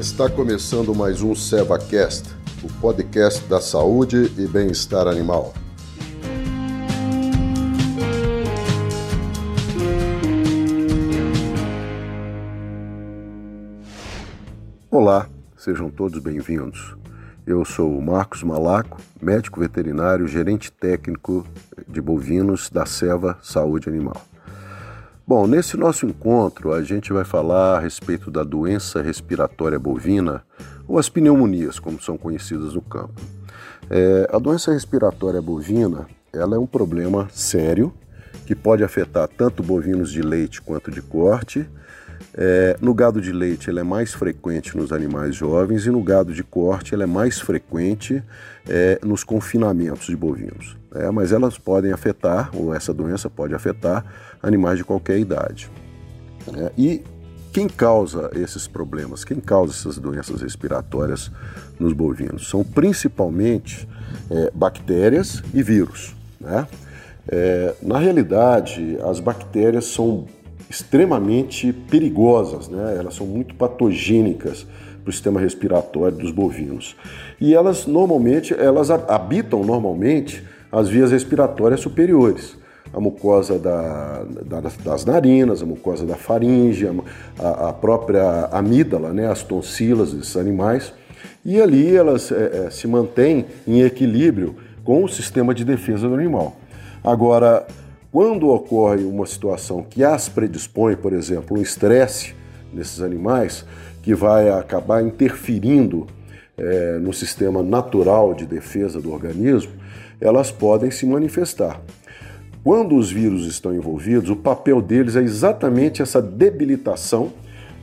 Está começando mais um SevaCast, o podcast da saúde e bem-estar animal. Olá, sejam todos bem-vindos. Eu sou o Marcos Malaco, médico veterinário, gerente técnico de bovinos da Seva Saúde Animal. Bom, nesse nosso encontro a gente vai falar a respeito da doença respiratória bovina, ou as pneumonias, como são conhecidas no campo. É, a doença respiratória bovina ela é um problema sério que pode afetar tanto bovinos de leite quanto de corte. É, no gado de leite ela é mais frequente nos animais jovens e no gado de corte ela é mais frequente é, nos confinamentos de bovinos. É, mas elas podem afetar, ou essa doença pode afetar, animais de qualquer idade. É, e quem causa esses problemas, quem causa essas doenças respiratórias nos bovinos? São principalmente é, bactérias e vírus. Né? É, na realidade, as bactérias são extremamente perigosas, né? elas são muito patogênicas para o sistema respiratório dos bovinos. E elas normalmente, elas habitam normalmente as vias respiratórias superiores. A mucosa da, da, das narinas, a mucosa da faringe, a, a, própria amígdala, né, as tonsilas desses animais. E ali elas é, é, se mantêm em equilíbrio com o sistema de defesa do animal. Agora, quando ocorre uma situação que as predispõe, por exemplo, um estresse nesses animais, que vai acabar interferindo é, no sistema natural de defesa do organismo, elas podem se manifestar. Quando os vírus estão envolvidos, o papel deles é exatamente essa debilitação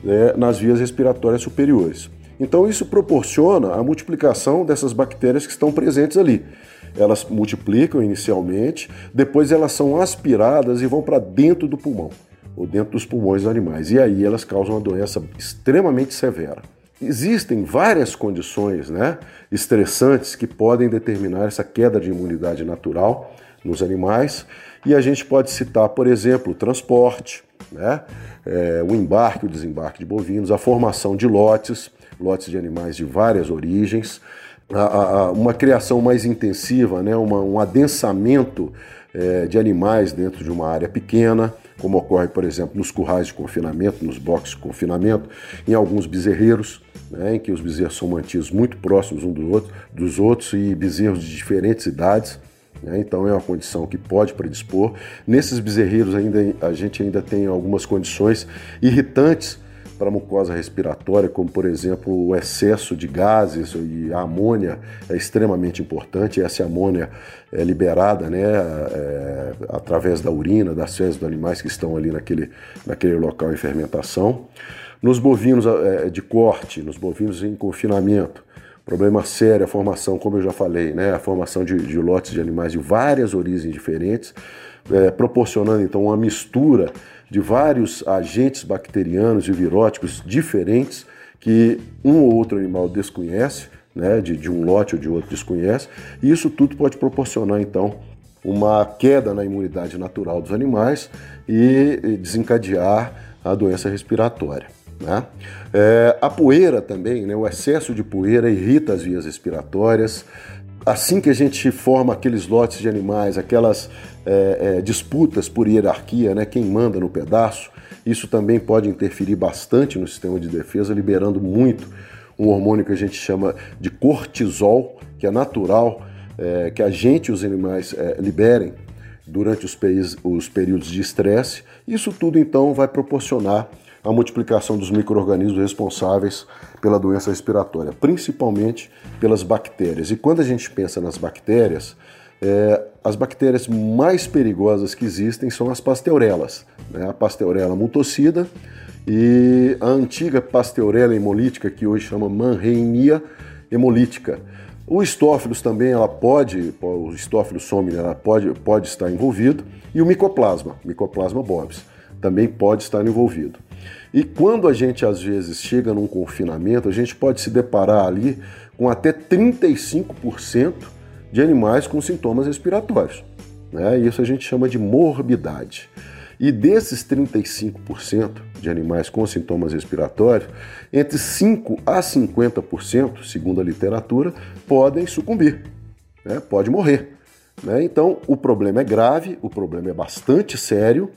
né, nas vias respiratórias superiores. Então, isso proporciona a multiplicação dessas bactérias que estão presentes ali. Elas multiplicam inicialmente, depois elas são aspiradas e vão para dentro do pulmão, ou dentro dos pulmões dos animais. E aí elas causam uma doença extremamente severa. Existem várias condições né, estressantes que podem determinar essa queda de imunidade natural nos animais, e a gente pode citar, por exemplo, o transporte, né, é, o embarque o desembarque de bovinos, a formação de lotes, lotes de animais de várias origens, a, a, uma criação mais intensiva, né, uma, um adensamento é, de animais dentro de uma área pequena, como ocorre, por exemplo, nos currais de confinamento, nos boxes de confinamento, em alguns bezerreiros né, em que os bezerros são mantidos muito próximos um do outro, dos outros e bezerros de diferentes idades. Né, então é uma condição que pode predispor. Nesses bezerreiros ainda a gente ainda tem algumas condições irritantes para a mucosa respiratória, como por exemplo o excesso de gases e a amônia é extremamente importante. Essa amônia é liberada né, é, através da urina, das fezes dos animais que estão ali naquele, naquele local em fermentação. Nos bovinos é, de corte, nos bovinos em confinamento, problema sério, a formação, como eu já falei, né, a formação de, de lotes de animais de várias origens diferentes, é, proporcionando então uma mistura de vários agentes bacterianos e viróticos diferentes que um ou outro animal desconhece, né, de, de um lote ou de outro desconhece, e isso tudo pode proporcionar então uma queda na imunidade natural dos animais e desencadear a doença respiratória. Né? É, a poeira também, né, o excesso de poeira irrita as vias respiratórias. Assim que a gente forma aqueles lotes de animais, aquelas é, é, disputas por hierarquia, né, quem manda no pedaço, isso também pode interferir bastante no sistema de defesa, liberando muito um hormônio que a gente chama de cortisol, que é natural, é, que a gente e os animais é, liberem durante os, os períodos de estresse. Isso tudo então vai proporcionar a multiplicação dos micro-organismos responsáveis pela doença respiratória, principalmente pelas bactérias. E quando a gente pensa nas bactérias, é, as bactérias mais perigosas que existem são as pasteurelas, né? a pasteurela mutocida e a antiga pasteurela hemolítica, que hoje chama Mannheinia hemolítica. O estófilos também, ela pode, o estófilos somni, ela pode, pode estar envolvido, e o micoplasma, micoplasma bovis, também pode estar envolvido. E quando a gente às vezes chega num confinamento, a gente pode se deparar ali com até 35% de animais com sintomas respiratórios. Né? Isso a gente chama de morbidade. E desses 35% de animais com sintomas respiratórios, entre 5 a 50%, segundo a literatura, podem sucumbir, né? pode morrer. Né? Então, o problema é grave, o problema é bastante sério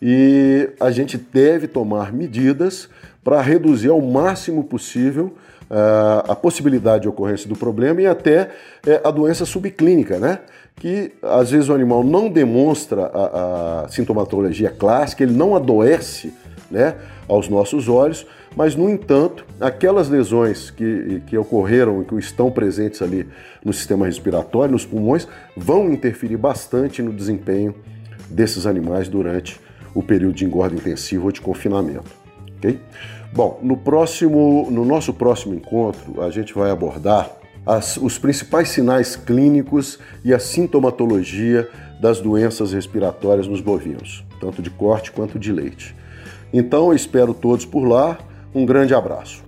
e a gente deve tomar medidas para reduzir ao máximo possível uh, a possibilidade de ocorrência do problema e até uh, a doença subclínica, né? que às vezes o animal não demonstra a, a sintomatologia clássica, ele não adoece né, aos nossos olhos, mas, no entanto, aquelas lesões que, que ocorreram e que estão presentes ali no sistema respiratório, nos pulmões, vão interferir bastante no desempenho desses animais durante o período de engorda intensiva ou de confinamento. ok? Bom, no, próximo, no nosso próximo encontro, a gente vai abordar as, os principais sinais clínicos e a sintomatologia das doenças respiratórias nos bovinos, tanto de corte quanto de leite. Então, eu espero todos por lá. Um grande abraço.